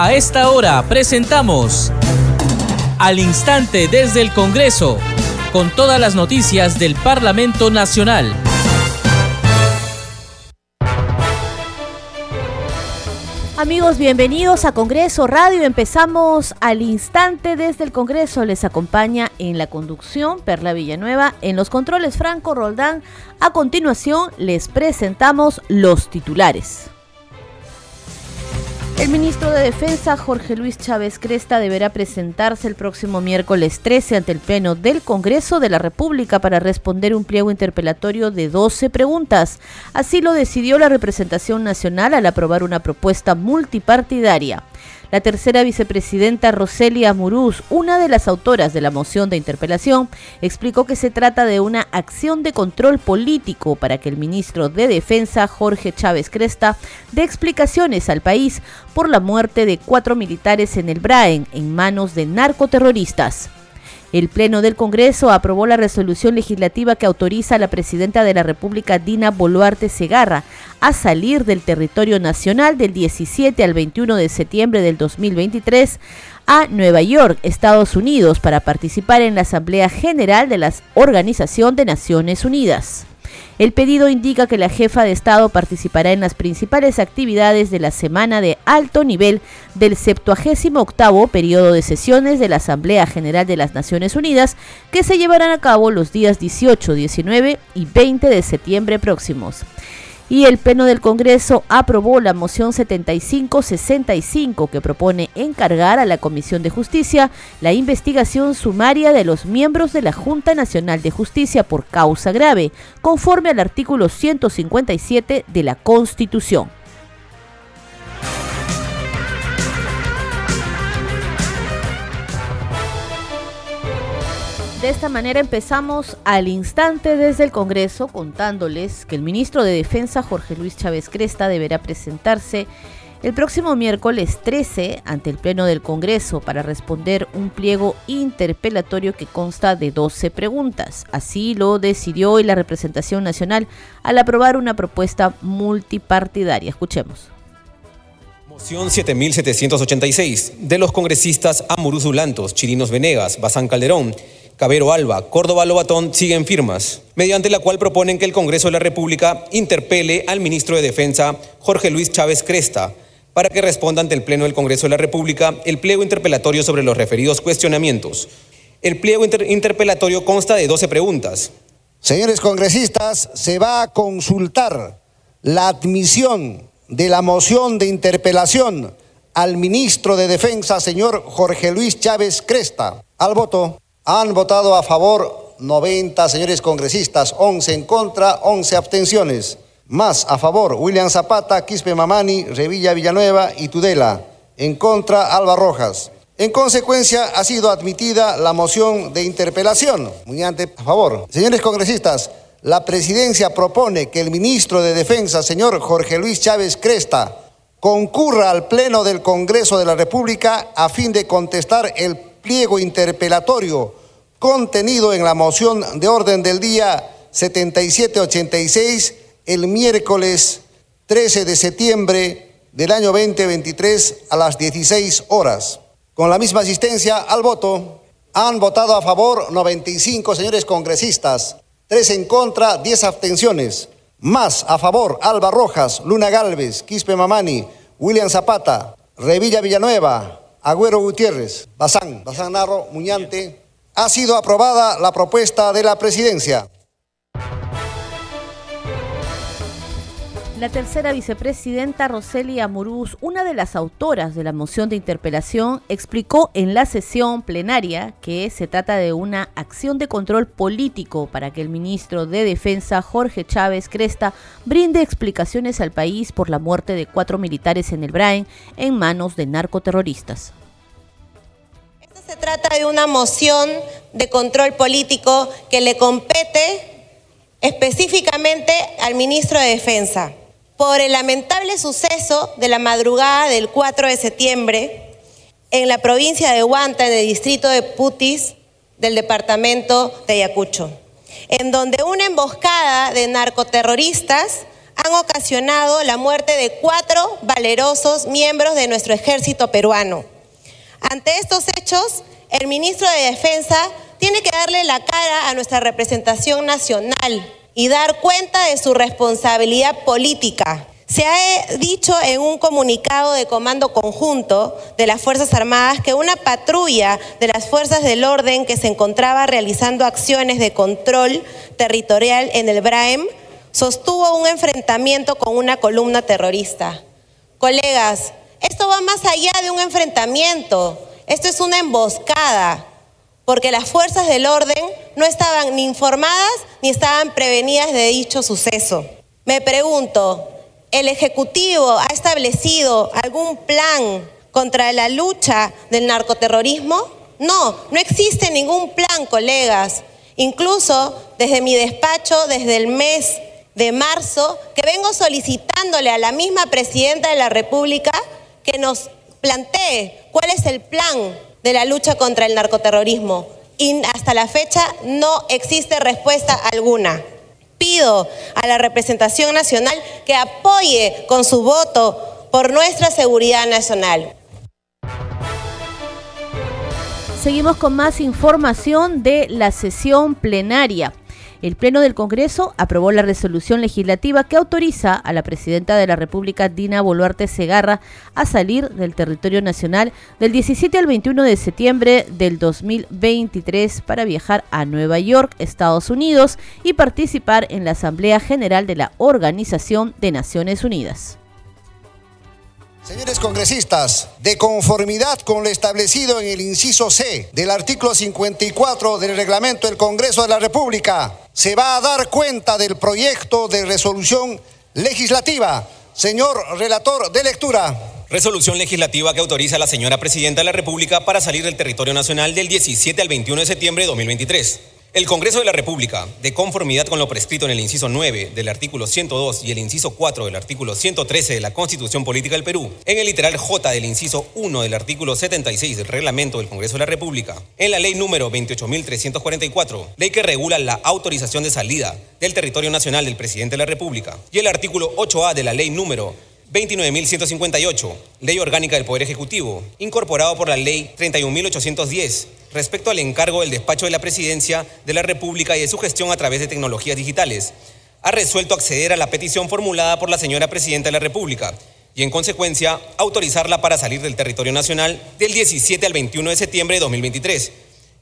A esta hora presentamos Al Instante desde el Congreso, con todas las noticias del Parlamento Nacional. Amigos, bienvenidos a Congreso Radio. Empezamos al instante desde el Congreso. Les acompaña en la conducción Perla Villanueva, en los controles Franco Roldán. A continuación les presentamos los titulares. El ministro de Defensa, Jorge Luis Chávez Cresta, deberá presentarse el próximo miércoles 13 ante el Pleno del Congreso de la República para responder un pliego interpelatorio de 12 preguntas. Así lo decidió la representación nacional al aprobar una propuesta multipartidaria. La tercera vicepresidenta Roselia Muruz, una de las autoras de la moción de interpelación, explicó que se trata de una acción de control político para que el ministro de Defensa, Jorge Chávez Cresta, dé explicaciones al país por la muerte de cuatro militares en el Braen en manos de narcoterroristas. El Pleno del Congreso aprobó la resolución legislativa que autoriza a la presidenta de la República, Dina Boluarte Segarra, a salir del territorio nacional del 17 al 21 de septiembre del 2023 a Nueva York, Estados Unidos, para participar en la Asamblea General de la Organización de Naciones Unidas. El pedido indica que la jefa de Estado participará en las principales actividades de la semana de alto nivel del 78 periodo de sesiones de la Asamblea General de las Naciones Unidas que se llevarán a cabo los días 18, 19 y 20 de septiembre próximos y el Pleno del Congreso aprobó la moción 7565 que propone encargar a la Comisión de Justicia la investigación sumaria de los miembros de la Junta Nacional de Justicia por causa grave, conforme al artículo 157 de la Constitución. De esta manera empezamos al instante desde el Congreso contándoles que el ministro de Defensa Jorge Luis Chávez Cresta deberá presentarse el próximo miércoles 13 ante el Pleno del Congreso para responder un pliego interpelatorio que consta de 12 preguntas. Así lo decidió hoy la representación nacional al aprobar una propuesta multipartidaria. Escuchemos. Moción 7786 de los congresistas Amuruz Ulantos, Chirinos Venegas, Bazán Calderón, Cabero Alba, Córdoba Lobatón siguen firmas, mediante la cual proponen que el Congreso de la República interpele al ministro de Defensa, Jorge Luis Chávez Cresta, para que responda ante el Pleno del Congreso de la República el pliego interpelatorio sobre los referidos cuestionamientos. El pliego interpelatorio consta de 12 preguntas. Señores congresistas, se va a consultar la admisión de la moción de interpelación al ministro de Defensa, señor Jorge Luis Chávez Cresta. Al voto. Han votado a favor 90 señores congresistas, 11 en contra, 11 abstenciones. Más a favor William Zapata, Quispe Mamani, Revilla Villanueva y Tudela. En contra Alba Rojas. En consecuencia, ha sido admitida la moción de interpelación. Muñante, a favor. Señores congresistas, la presidencia propone que el ministro de Defensa, señor Jorge Luis Chávez Cresta, concurra al Pleno del Congreso de la República a fin de contestar el pliego interpelatorio contenido en la moción de orden del día 7786 el miércoles 13 de septiembre del año 2023 a las 16 horas. Con la misma asistencia al voto, han votado a favor 95 señores congresistas, 3 en contra, 10 abstenciones. Más a favor Alba Rojas, Luna Galvez, Quispe Mamani, William Zapata, Revilla Villanueva, Agüero Gutiérrez, Bazán, Bazán Narro, Muñante, ha sido aprobada la propuesta de la presidencia. La tercera vicepresidenta Roselia Amurús, una de las autoras de la moción de interpelación, explicó en la sesión plenaria que se trata de una acción de control político para que el ministro de Defensa, Jorge Chávez Cresta, brinde explicaciones al país por la muerte de cuatro militares en el Braen en manos de narcoterroristas. Se trata de una moción de control político que le compete específicamente al ministro de Defensa por el lamentable suceso de la madrugada del 4 de septiembre en la provincia de Huanta, en el distrito de Putis del departamento de Ayacucho, en donde una emboscada de narcoterroristas han ocasionado la muerte de cuatro valerosos miembros de nuestro ejército peruano. Ante estos hechos, el ministro de Defensa tiene que darle la cara a nuestra representación nacional y dar cuenta de su responsabilidad política. Se ha dicho en un comunicado de comando conjunto de las Fuerzas Armadas que una patrulla de las Fuerzas del Orden que se encontraba realizando acciones de control territorial en el Braem sostuvo un enfrentamiento con una columna terrorista. Colegas, esto va más allá de un enfrentamiento, esto es una emboscada, porque las fuerzas del orden no estaban ni informadas ni estaban prevenidas de dicho suceso. Me pregunto, ¿el Ejecutivo ha establecido algún plan contra la lucha del narcoterrorismo? No, no existe ningún plan, colegas. Incluso desde mi despacho, desde el mes de marzo, que vengo solicitándole a la misma presidenta de la República que nos plantee cuál es el plan de la lucha contra el narcoterrorismo. Y hasta la fecha no existe respuesta alguna. Pido a la representación nacional que apoye con su voto por nuestra seguridad nacional. Seguimos con más información de la sesión plenaria. El Pleno del Congreso aprobó la resolución legislativa que autoriza a la Presidenta de la República, Dina Boluarte Segarra, a salir del territorio nacional del 17 al 21 de septiembre del 2023 para viajar a Nueva York, Estados Unidos, y participar en la Asamblea General de la Organización de Naciones Unidas. Señores congresistas, de conformidad con lo establecido en el inciso C del artículo 54 del reglamento del Congreso de la República, se va a dar cuenta del proyecto de resolución legislativa. Señor relator de lectura. Resolución legislativa que autoriza a la señora Presidenta de la República para salir del territorio nacional del 17 al 21 de septiembre de 2023. El Congreso de la República, de conformidad con lo prescrito en el inciso 9 del artículo 102 y el inciso 4 del artículo 113 de la Constitución Política del Perú, en el literal J del inciso 1 del artículo 76 del Reglamento del Congreso de la República, en la ley número 28.344, ley que regula la autorización de salida del territorio nacional del Presidente de la República, y el artículo 8A de la ley número 29.158, Ley Orgánica del Poder Ejecutivo, incorporado por la Ley 31.810, respecto al encargo del despacho de la Presidencia de la República y de su gestión a través de tecnologías digitales, ha resuelto acceder a la petición formulada por la señora Presidenta de la República y, en consecuencia, autorizarla para salir del territorio nacional del 17 al 21 de septiembre de 2023,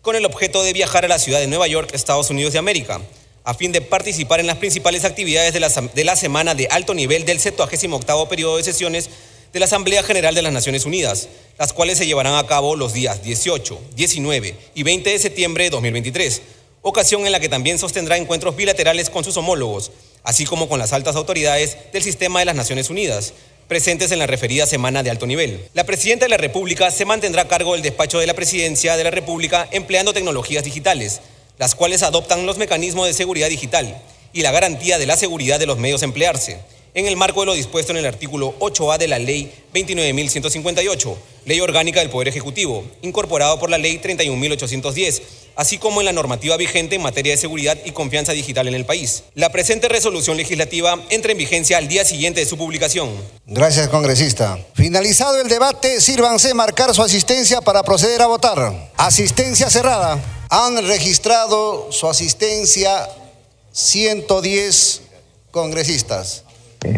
con el objeto de viajar a la ciudad de Nueva York, Estados Unidos de América a fin de participar en las principales actividades de la, de la semana de alto nivel del 78 periodo de sesiones de la Asamblea General de las Naciones Unidas, las cuales se llevarán a cabo los días 18, 19 y 20 de septiembre de 2023, ocasión en la que también sostendrá encuentros bilaterales con sus homólogos, así como con las altas autoridades del sistema de las Naciones Unidas, presentes en la referida semana de alto nivel. La Presidenta de la República se mantendrá a cargo del despacho de la Presidencia de la República empleando tecnologías digitales las cuales adoptan los mecanismos de seguridad digital y la garantía de la seguridad de los medios emplearse, en el marco de lo dispuesto en el artículo 8A de la Ley 29.158, Ley Orgánica del Poder Ejecutivo, incorporado por la Ley 31.810, así como en la normativa vigente en materia de seguridad y confianza digital en el país. La presente resolución legislativa entra en vigencia al día siguiente de su publicación. Gracias, congresista. Finalizado el debate, sírvanse marcar su asistencia para proceder a votar. Asistencia cerrada han registrado su asistencia 110 congresistas.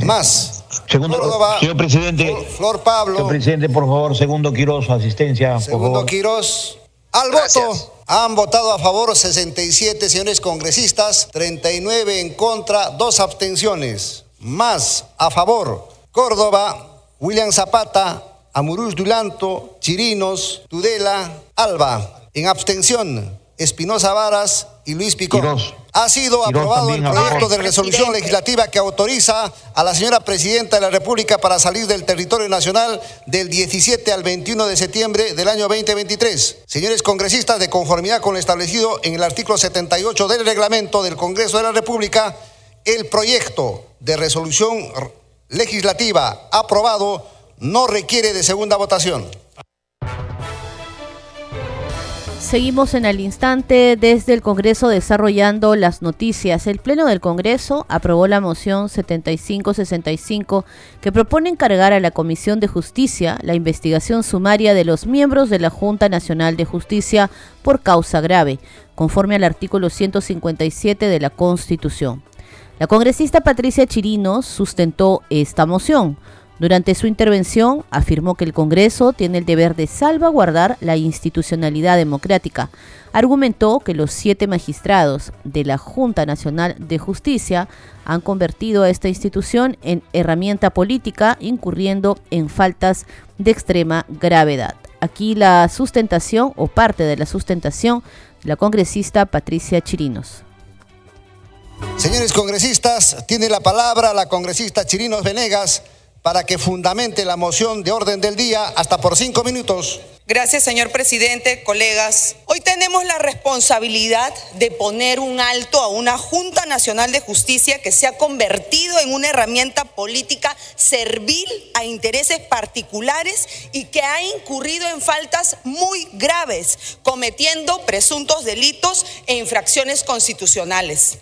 Más. Segundo, señor presidente. Flor, Pablo. Señor presidente, por favor, segundo Quiroz, su asistencia. Segundo Quiroz. Al voto. Han votado a favor 67 señores congresistas, 39 en contra, dos abstenciones. Más a favor. Córdoba, William Zapata, Amuruz Dulanto, Chirinos, Tudela, Alba. En abstención, Espinosa Varas y Luis Picón. Ha sido aprobado el proyecto de resolución legislativa que autoriza a la señora Presidenta de la República para salir del territorio nacional del 17 al 21 de septiembre del año 2023. Señores congresistas, de conformidad con lo establecido en el artículo 78 del reglamento del Congreso de la República, el proyecto de resolución legislativa aprobado no requiere de segunda votación. Seguimos en el instante desde el Congreso desarrollando las noticias. El Pleno del Congreso aprobó la moción 7565 que propone encargar a la Comisión de Justicia la investigación sumaria de los miembros de la Junta Nacional de Justicia por causa grave, conforme al artículo 157 de la Constitución. La congresista Patricia Chirinos sustentó esta moción durante su intervención afirmó que el Congreso tiene el deber de salvaguardar la institucionalidad democrática. Argumentó que los siete magistrados de la Junta Nacional de Justicia han convertido a esta institución en herramienta política, incurriendo en faltas de extrema gravedad. Aquí la sustentación o parte de la sustentación de la congresista Patricia Chirinos. Señores congresistas, tiene la palabra la congresista Chirinos Venegas para que fundamente la moción de orden del día hasta por cinco minutos. Gracias, señor presidente, colegas. Hoy tenemos la responsabilidad de poner un alto a una Junta Nacional de Justicia que se ha convertido en una herramienta política servil a intereses particulares y que ha incurrido en faltas muy graves, cometiendo presuntos delitos e infracciones constitucionales.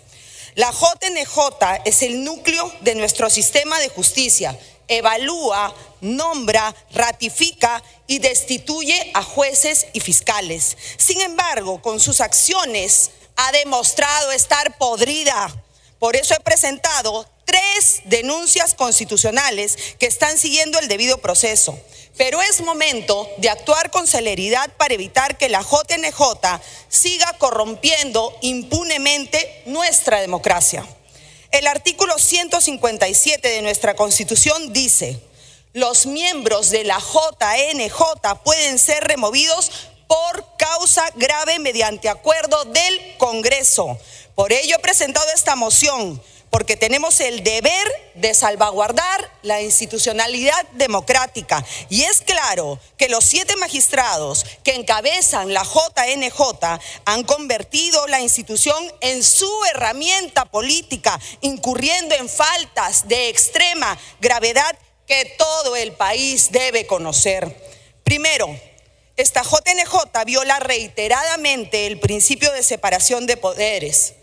La JNJ es el núcleo de nuestro sistema de justicia evalúa, nombra, ratifica y destituye a jueces y fiscales. Sin embargo, con sus acciones ha demostrado estar podrida. Por eso he presentado tres denuncias constitucionales que están siguiendo el debido proceso. Pero es momento de actuar con celeridad para evitar que la JNJ siga corrompiendo impunemente nuestra democracia. El artículo 157 de nuestra Constitución dice, los miembros de la JNJ pueden ser removidos por causa grave mediante acuerdo del Congreso. Por ello he presentado esta moción porque tenemos el deber de salvaguardar la institucionalidad democrática. Y es claro que los siete magistrados que encabezan la JNJ han convertido la institución en su herramienta política, incurriendo en faltas de extrema gravedad que todo el país debe conocer. Primero, esta JNJ viola reiteradamente el principio de separación de poderes.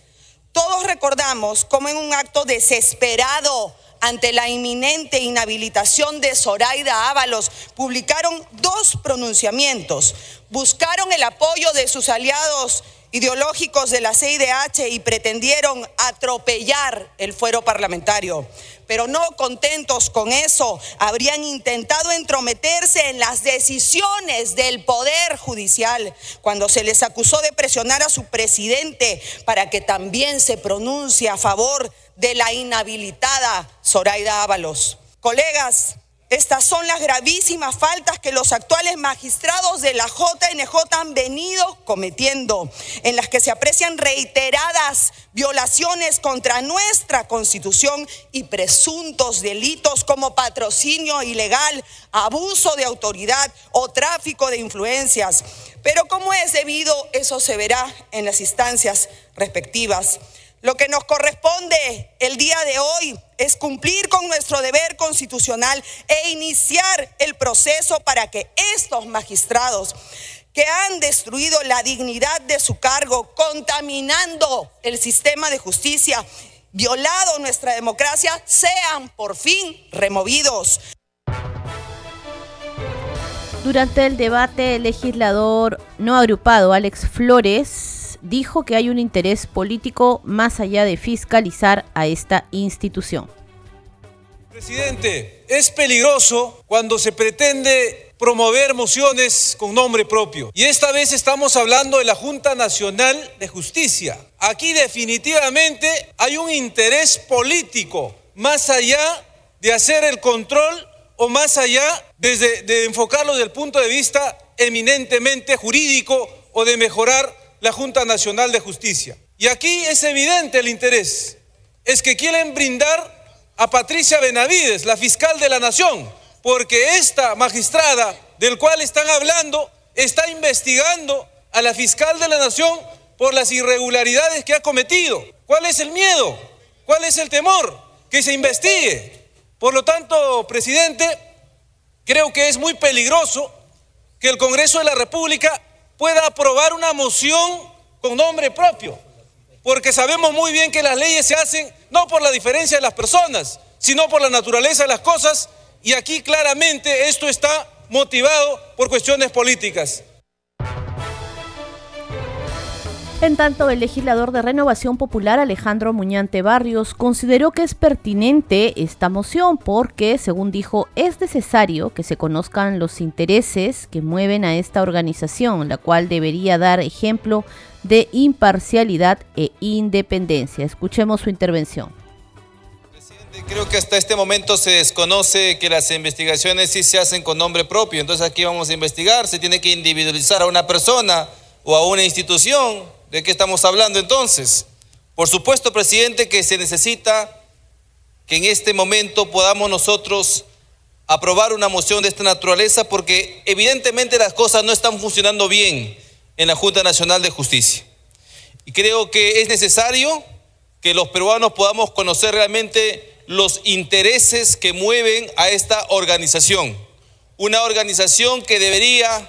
Todos recordamos cómo en un acto desesperado ante la inminente inhabilitación de Zoraida Ábalos, publicaron dos pronunciamientos. Buscaron el apoyo de sus aliados ideológicos de la CIDH y pretendieron atropellar el fuero parlamentario. Pero no contentos con eso, habrían intentado entrometerse en las decisiones del Poder Judicial cuando se les acusó de presionar a su presidente para que también se pronuncie a favor de la inhabilitada Zoraida Ábalos. Colegas, estas son las gravísimas faltas que los actuales magistrados de la JNJ han venido cometiendo, en las que se aprecian reiteradas violaciones contra nuestra constitución y presuntos delitos como patrocinio ilegal, abuso de autoridad o tráfico de influencias. Pero como es debido, eso se verá en las instancias respectivas. Lo que nos corresponde el día de hoy es cumplir con nuestro deber constitucional e iniciar el proceso para que estos magistrados que han destruido la dignidad de su cargo, contaminando el sistema de justicia, violado nuestra democracia, sean por fin removidos. Durante el debate, el legislador no agrupado Alex Flores dijo que hay un interés político más allá de fiscalizar a esta institución. Presidente, es peligroso cuando se pretende promover mociones con nombre propio. Y esta vez estamos hablando de la Junta Nacional de Justicia. Aquí definitivamente hay un interés político más allá de hacer el control o más allá desde, de enfocarlo desde el punto de vista eminentemente jurídico o de mejorar la Junta Nacional de Justicia. Y aquí es evidente el interés. Es que quieren brindar a Patricia Benavides, la fiscal de la Nación, porque esta magistrada del cual están hablando está investigando a la fiscal de la Nación por las irregularidades que ha cometido. ¿Cuál es el miedo? ¿Cuál es el temor? Que se investigue. Por lo tanto, presidente, creo que es muy peligroso que el Congreso de la República pueda aprobar una moción con nombre propio. Porque sabemos muy bien que las leyes se hacen no por la diferencia de las personas, sino por la naturaleza de las cosas. Y aquí claramente esto está motivado por cuestiones políticas. En tanto, el legislador de Renovación Popular Alejandro Muñante Barrios consideró que es pertinente esta moción porque, según dijo, es necesario que se conozcan los intereses que mueven a esta organización, la cual debería dar ejemplo de imparcialidad e independencia. Escuchemos su intervención. Presidente, creo que hasta este momento se desconoce que las investigaciones sí se hacen con nombre propio, entonces aquí vamos a investigar, se tiene que individualizar a una persona o a una institución ¿De qué estamos hablando entonces? Por supuesto, presidente, que se necesita que en este momento podamos nosotros aprobar una moción de esta naturaleza porque evidentemente las cosas no están funcionando bien en la Junta Nacional de Justicia. Y creo que es necesario que los peruanos podamos conocer realmente los intereses que mueven a esta organización. Una organización que debería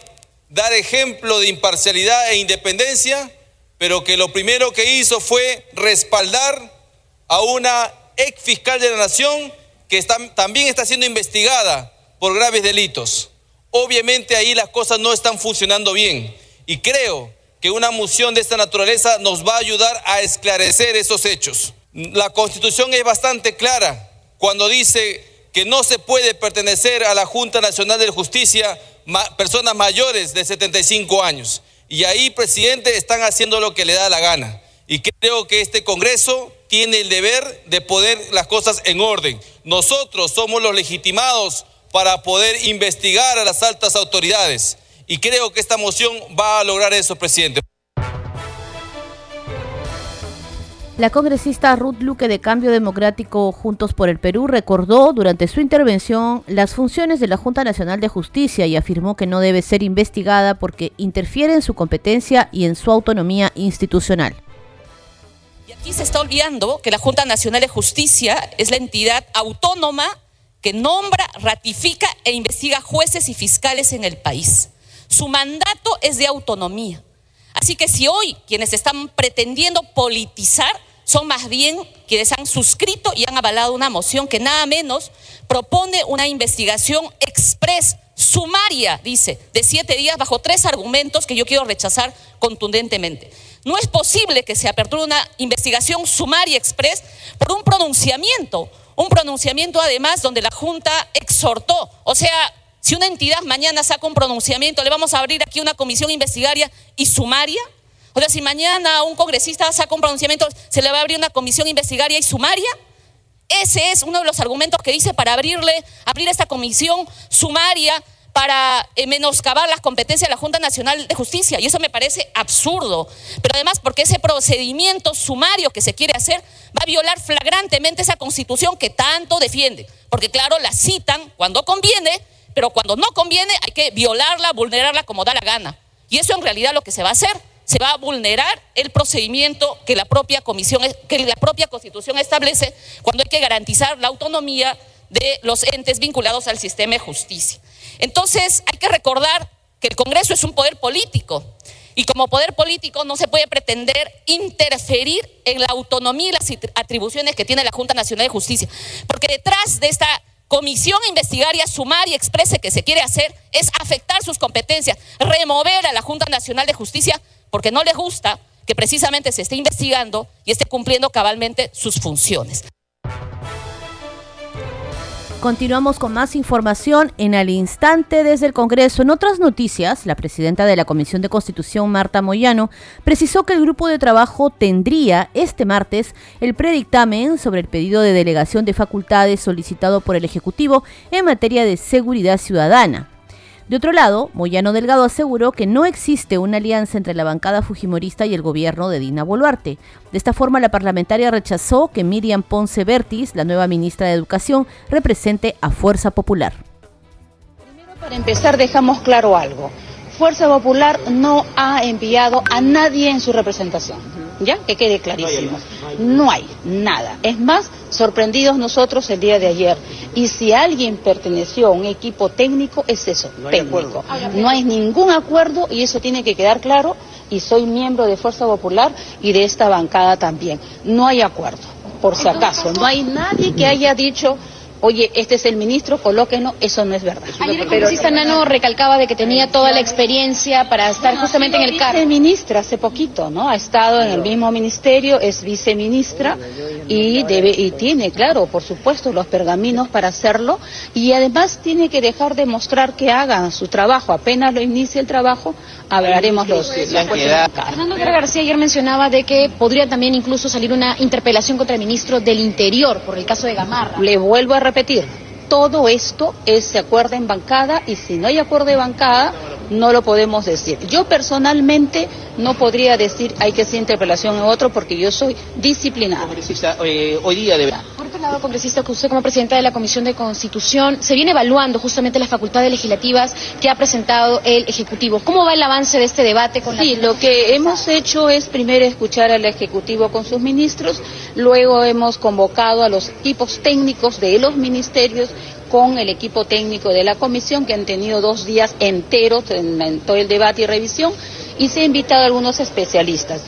dar ejemplo de imparcialidad e independencia pero que lo primero que hizo fue respaldar a una ex fiscal de la nación que también está siendo investigada por graves delitos. Obviamente ahí las cosas no están funcionando bien y creo que una moción de esta naturaleza nos va a ayudar a esclarecer esos hechos. La constitución es bastante clara cuando dice que no se puede pertenecer a la Junta Nacional de Justicia personas mayores de 75 años. Y ahí, presidente, están haciendo lo que le da la gana. Y creo que este Congreso tiene el deber de poner las cosas en orden. Nosotros somos los legitimados para poder investigar a las altas autoridades. Y creo que esta moción va a lograr eso, presidente. La congresista Ruth Luque de Cambio Democrático Juntos por el Perú recordó durante su intervención las funciones de la Junta Nacional de Justicia y afirmó que no debe ser investigada porque interfiere en su competencia y en su autonomía institucional. Y aquí se está olvidando que la Junta Nacional de Justicia es la entidad autónoma que nombra, ratifica e investiga jueces y fiscales en el país. Su mandato es de autonomía. Así que si hoy quienes están pretendiendo politizar son más bien quienes han suscrito y han avalado una moción que nada menos propone una investigación express, sumaria, dice, de siete días bajo tres argumentos que yo quiero rechazar contundentemente. No es posible que se aperture una investigación sumaria express por un pronunciamiento, un pronunciamiento además donde la Junta exhortó, o sea, si una entidad mañana saca un pronunciamiento, le vamos a abrir aquí una comisión investigaria y sumaria. O sea, si mañana un congresista saca un pronunciamiento, se le va a abrir una comisión investigaria y sumaria. Ese es uno de los argumentos que dice para abrirle, abrir esta comisión sumaria para eh, menoscabar las competencias de la Junta Nacional de Justicia. Y eso me parece absurdo. Pero además porque ese procedimiento sumario que se quiere hacer va a violar flagrantemente esa constitución que tanto defiende. Porque claro, la citan cuando conviene pero cuando no conviene hay que violarla, vulnerarla como da la gana. Y eso en realidad lo que se va a hacer, se va a vulnerar el procedimiento que la propia comisión, que la propia Constitución establece cuando hay que garantizar la autonomía de los entes vinculados al sistema de justicia. Entonces, hay que recordar que el Congreso es un poder político y como poder político no se puede pretender interferir en la autonomía y las atribuciones que tiene la Junta Nacional de Justicia, porque detrás de esta comisión investigaria sumar y exprese que se quiere hacer es afectar sus competencias, remover a la Junta Nacional de Justicia porque no les gusta que precisamente se esté investigando y esté cumpliendo cabalmente sus funciones. Continuamos con más información en al instante desde el Congreso. En otras noticias, la presidenta de la Comisión de Constitución, Marta Moyano, precisó que el grupo de trabajo tendría este martes el predictamen sobre el pedido de delegación de facultades solicitado por el Ejecutivo en materia de seguridad ciudadana. De otro lado, Moyano Delgado aseguró que no existe una alianza entre la bancada fujimorista y el gobierno de Dina Boluarte. De esta forma, la parlamentaria rechazó que Miriam Ponce Bertis, la nueva ministra de Educación, represente a Fuerza Popular. Primero, para empezar, dejamos claro algo. Fuerza Popular no ha enviado a nadie en su representación. Ya que quede clarísimo. No hay nada. Es más, sorprendidos nosotros el día de ayer. Y si alguien perteneció a un equipo técnico, es eso, técnico. No hay ningún acuerdo y eso tiene que quedar claro. Y soy miembro de Fuerza Popular y de esta bancada también. No hay acuerdo, por si acaso. No hay nadie que haya dicho oye, este es el ministro, colóquenlo, eso no es verdad. Ayer el congresista Nano recalcaba de que tenía toda la experiencia para estar justamente en el cargo. Es ministra hace poquito, ¿no? Ha estado en el mismo ministerio, es viceministra y debe y tiene, claro, por supuesto, los pergaminos para hacerlo y además tiene que dejar de mostrar que hagan su trabajo. Apenas lo inicie el trabajo, hablaremos los. Fernando Guerra García ayer mencionaba de que podría también incluso salir una interpelación contra el ministro del Interior por el caso de Gamarra. Le vuelvo a repetir, todo esto es, se acuerda en bancada y si no hay acuerdo de bancada, no lo podemos decir. Yo personalmente no podría decir hay que hacer interpelación en otro porque yo soy Por otro lado, congresista, que usted como presidenta de la Comisión de Constitución, se viene evaluando justamente las facultades legislativas que ha presentado el Ejecutivo. ¿Cómo va el avance de este debate con Sí, lo que hemos hecho es primero escuchar al Ejecutivo con sus ministros, luego hemos convocado a los equipos técnicos de los ministerios con el equipo técnico de la comisión que han tenido dos días enteros en, todo el debate y revisión y se ha invitado a algunos especialistas.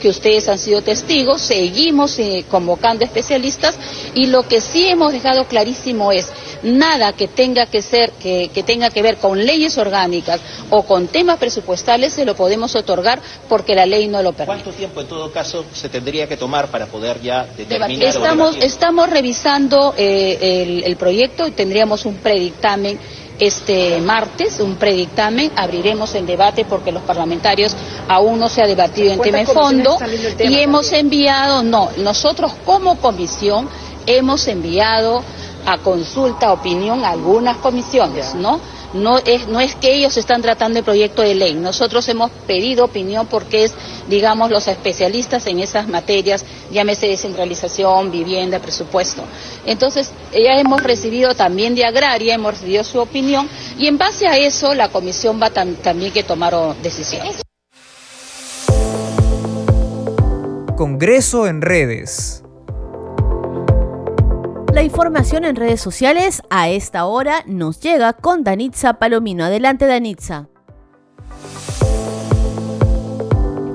que ustedes han sido testigos, seguimos eh, convocando especialistas y lo que sí hemos dejado clarísimo es nada que tenga que ser, que, tenga que ver con leyes orgánicas o con temas presupuestales se lo podemos otorgar porque la ley no lo permite. ¿Cuánto tiempo en todo caso se tendría que tomar para poder ya determinar? Estamos, estamos revisando eh, el, proyecto y tendríamos un predictamen este martes, un predictamen, abriremos el debate porque los parlamentarios aún no se ha debatido en tema de fondo y hemos enviado, no, nosotros como comisión hemos enviado a consulta, opinión a algunas comisiones, ¿no? No es, no es que ellos están tratando el proyecto de ley. Nosotros hemos pedido opinión porque es, digamos, los especialistas en esas materias, llámese descentralización, vivienda, presupuesto. Entonces, ya hemos recibido también de Agraria, hemos recibido su opinión y en base a eso la comisión va también que tomar decisiones. Congreso en redes. La información en redes sociales a esta hora nos llega con Danitza Palomino. Adelante, Danitza.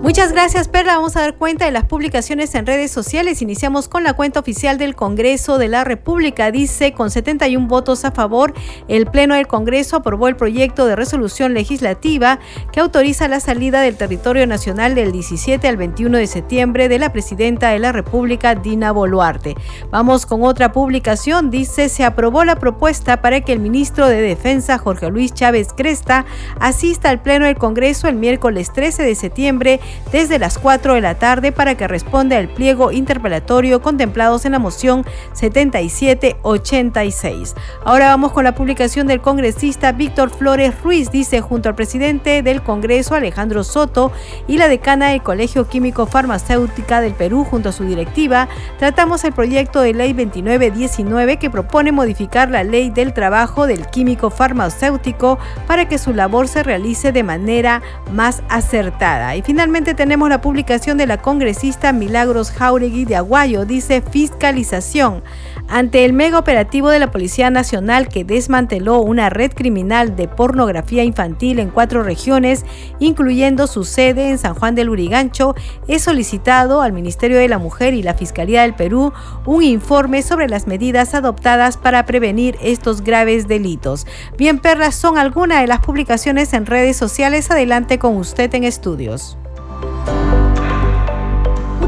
Muchas gracias, Perla. Vamos a dar cuenta de las publicaciones en redes sociales. Iniciamos con la cuenta oficial del Congreso de la República. Dice, con 71 votos a favor, el Pleno del Congreso aprobó el proyecto de resolución legislativa que autoriza la salida del territorio nacional del 17 al 21 de septiembre de la Presidenta de la República, Dina Boluarte. Vamos con otra publicación. Dice, se aprobó la propuesta para que el ministro de Defensa, Jorge Luis Chávez Cresta, asista al Pleno del Congreso el miércoles 13 de septiembre desde las 4 de la tarde para que responda al pliego interpelatorio contemplados en la moción 7786. Ahora vamos con la publicación del congresista Víctor Flores Ruiz, dice junto al presidente del Congreso Alejandro Soto y la decana del Colegio Químico Farmacéutica del Perú junto a su directiva, tratamos el proyecto de ley 2919 que propone modificar la ley del trabajo del químico farmacéutico para que su labor se realice de manera más acertada. Y finalmente tenemos la publicación de la congresista Milagros Jauregui de Aguayo. Dice fiscalización. Ante el mega operativo de la Policía Nacional que desmanteló una red criminal de pornografía infantil en cuatro regiones, incluyendo su sede en San Juan del Urigancho, he solicitado al Ministerio de la Mujer y la Fiscalía del Perú un informe sobre las medidas adoptadas para prevenir estos graves delitos. Bien, perras, son algunas de las publicaciones en redes sociales. Adelante con usted en estudios.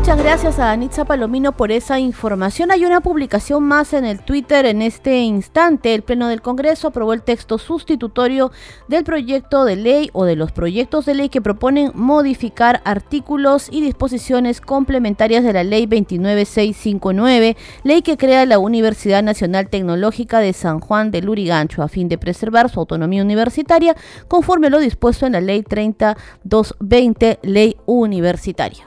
Muchas gracias a Anitza Palomino por esa información. Hay una publicación más en el Twitter en este instante. El Pleno del Congreso aprobó el texto sustitutorio del proyecto de ley o de los proyectos de ley que proponen modificar artículos y disposiciones complementarias de la Ley 29659, ley que crea la Universidad Nacional Tecnológica de San Juan del Lurigancho a fin de preservar su autonomía universitaria conforme lo dispuesto en la Ley 3220, Ley Universitaria.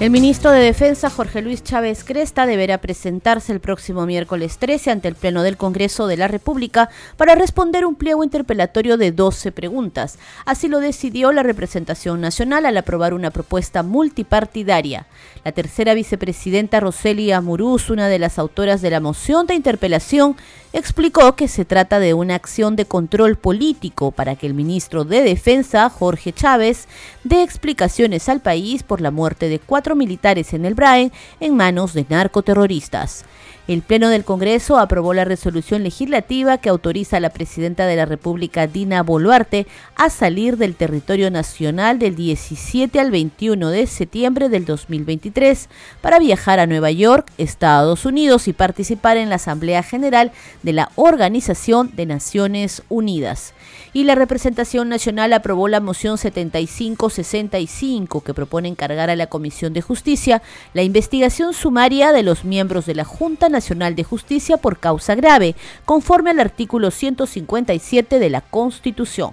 El ministro de Defensa, Jorge Luis Chávez Cresta, deberá presentarse el próximo miércoles 13 ante el Pleno del Congreso de la República para responder un pliego interpelatorio de 12 preguntas. Así lo decidió la representación nacional al aprobar una propuesta multipartidaria. La tercera vicepresidenta Roselia Muruz, una de las autoras de la moción de interpelación, explicó que se trata de una acción de control político para que el ministro de Defensa, Jorge Chávez, dé explicaciones al país por la muerte de cuatro militares en el Braen en manos de narcoterroristas. El Pleno del Congreso aprobó la resolución legislativa que autoriza a la presidenta de la República, Dina Boluarte, a salir del territorio nacional del 17 al 21 de septiembre del 2023 para viajar a Nueva York, Estados Unidos y participar en la Asamblea General de la Organización de Naciones Unidas y la representación nacional aprobó la moción 7565 que propone encargar a la Comisión de Justicia la investigación sumaria de los miembros de la Junta Nacional de Justicia por causa grave, conforme al artículo 157 de la Constitución.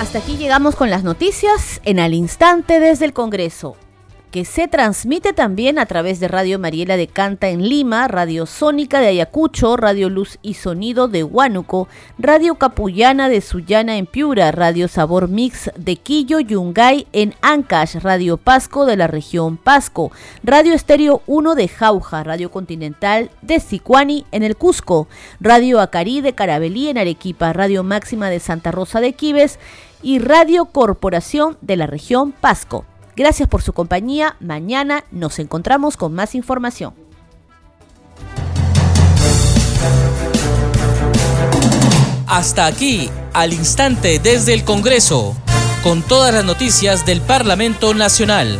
Hasta aquí llegamos con las noticias en al instante desde el Congreso que se transmite también a través de Radio Mariela de Canta en Lima, Radio Sónica de Ayacucho, Radio Luz y Sonido de Huánuco, Radio Capullana de Sullana en Piura, Radio Sabor Mix de Quillo, Yungay en Ancash, Radio Pasco de la región Pasco, Radio Estéreo 1 de Jauja, Radio Continental de Sicuani en el Cusco, Radio Acarí de Carabelí en Arequipa, Radio Máxima de Santa Rosa de Quibes y Radio Corporación de la región Pasco. Gracias por su compañía. Mañana nos encontramos con más información. Hasta aquí, al instante desde el Congreso, con todas las noticias del Parlamento Nacional.